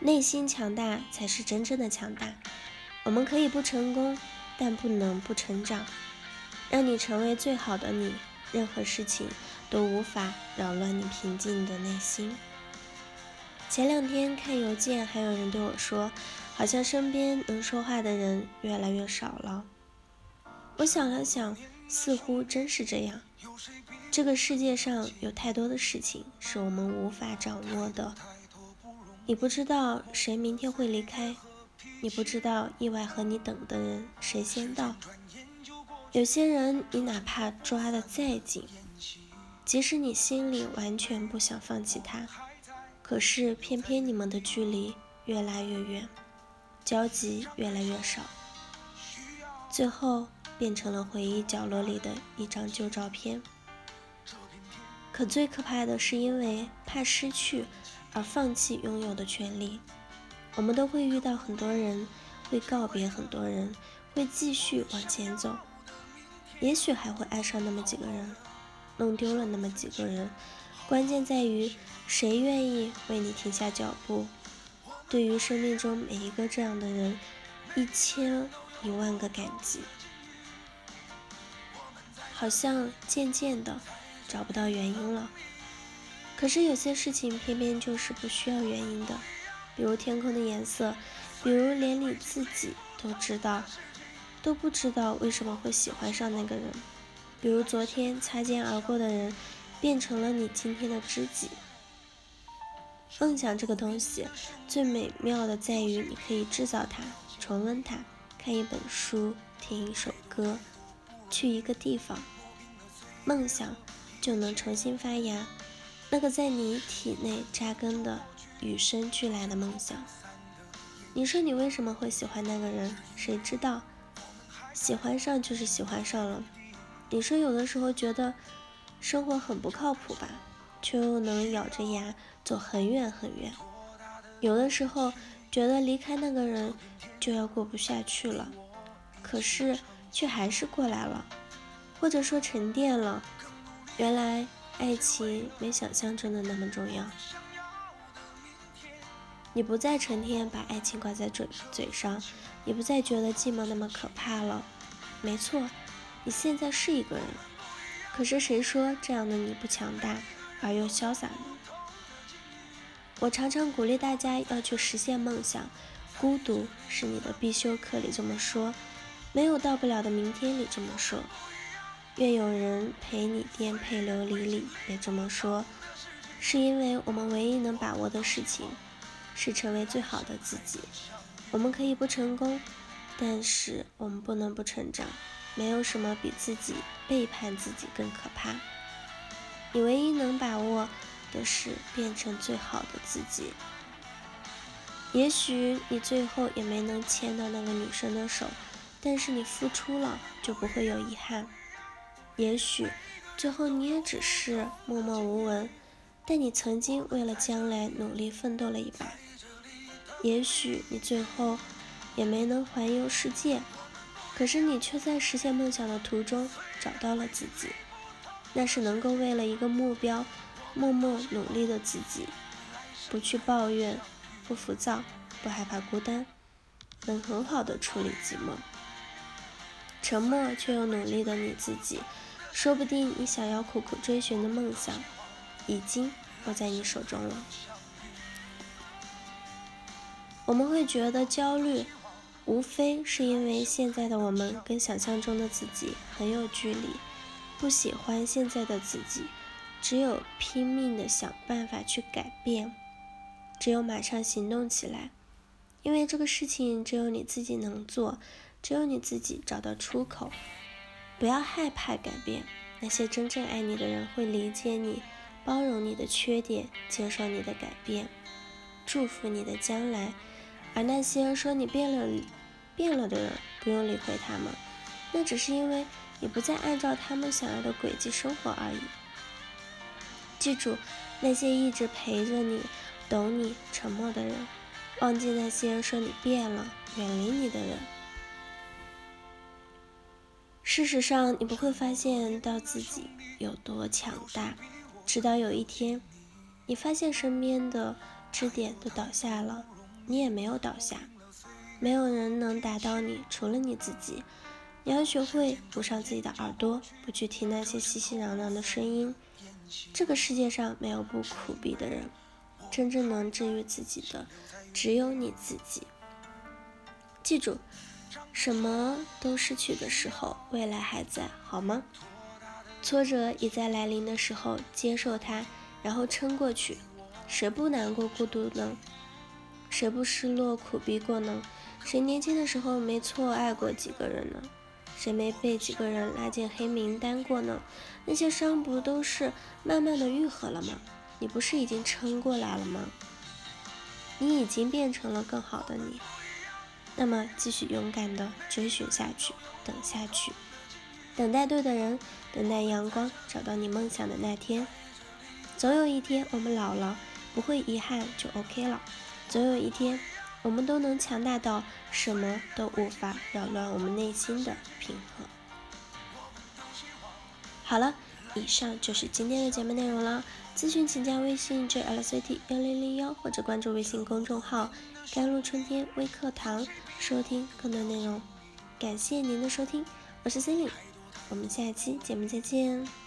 内心强大才是真正的强大。我们可以不成功，但不能不成长。让你成为最好的你，任何事情都无法扰乱你平静的内心。前两天看邮件，还有人对我说，好像身边能说话的人越来越少了。我想了想，似乎真是这样。这个世界上有太多的事情是我们无法掌握的。你不知道谁明天会离开，你不知道意外和你等的人谁先到。有些人，你哪怕抓得再紧，即使你心里完全不想放弃他，可是偏偏你们的距离越来越远，交集越来越少，最后变成了回忆角落里的一张旧照片。可最可怕的是，因为怕失去而放弃拥有的权利。我们都会遇到很多人，会告别很多人，会继续往前走。也许还会爱上那么几个人，弄丢了那么几个人。关键在于谁愿意为你停下脚步。对于生命中每一个这样的人，一千一万个感激。好像渐渐的。找不到原因了，可是有些事情偏偏就是不需要原因的，比如天空的颜色，比如连你自己都知道，都不知道为什么会喜欢上那个人，比如昨天擦肩而过的人，变成了你今天的知己。梦想这个东西最美妙的在于你可以制造它，重温它，看一本书，听一首歌，去一个地方，梦想。就能重新发芽，那个在你体内扎根的与生俱来的梦想。你说你为什么会喜欢那个人？谁知道？喜欢上就是喜欢上了。你说有的时候觉得生活很不靠谱吧，却又能咬着牙走很远很远。有的时候觉得离开那个人就要过不下去了，可是却还是过来了，或者说沉淀了。原来爱情没想象中的那么重要，你不再成天把爱情挂在嘴嘴上，你不再觉得寂寞那么可怕了。没错，你现在是一个人，可是谁说这样的你不强大而又潇洒呢？我常常鼓励大家要去实现梦想，孤独是你的必修课里这么说，没有到不了的明天里这么说。愿有人陪你颠沛流离里也这么说，是因为我们唯一能把握的事情，是成为最好的自己。我们可以不成功，但是我们不能不成长。没有什么比自己背叛自己更可怕。你唯一能把握的是变成最好的自己。也许你最后也没能牵到那个女生的手，但是你付出了，就不会有遗憾。也许最后你也只是默默无闻，但你曾经为了将来努力奋斗了一把。也许你最后也没能环游世界，可是你却在实现梦想的途中找到了自己。那是能够为了一个目标默默努力的自己，不去抱怨，不浮躁，不害怕孤单，能很好的处理寂寞，沉默却又努力的你自己。说不定你想要苦苦追寻的梦想，已经握在你手中了。我们会觉得焦虑，无非是因为现在的我们跟想象中的自己很有距离，不喜欢现在的自己，只有拼命的想办法去改变，只有马上行动起来，因为这个事情只有你自己能做，只有你自己找到出口。不要害怕改变，那些真正爱你的人会理解你，包容你的缺点，接受你的改变，祝福你的将来。而那些说你变了、变了的人，不用理会他们，那只是因为你不再按照他们想要的轨迹生活而已。记住，那些一直陪着你、懂你、沉默的人，忘记那些说你变了、远离你的人。事实上，你不会发现到自己有多强大，直到有一天，你发现身边的支点都倒下了，你也没有倒下。没有人能打倒你，除了你自己。你要学会捂上自己的耳朵，不去听那些熙熙攘攘的声音。这个世界上没有不苦逼的人，真正能治愈自己的只有你自己。记住，什么都失去的时候，未来还在，好吗？挫折已在来临的时候，接受它，然后撑过去。谁不难过、孤独呢？谁不失落、苦逼过呢？谁年轻的时候没错爱过几个人呢？谁没被几个人拉进黑名单过呢？那些伤不都是慢慢的愈合了吗？你不是已经撑过来了吗？你已经变成了更好的你。那么继续勇敢的追寻下去，等下去，等待对的人，等待阳光，找到你梦想的那天。总有一天我们老了，不会遗憾就 OK 了。总有一天。我们都能强大到什么都无法扰乱我们内心的平和。好了，以上就是今天的节目内容了。咨询请加微信 jlct 幺零零幺或者关注微信公众号“甘露春天微课堂”，收听更多内容。感谢您的收听，我是 Cindy，我们下期节目再见。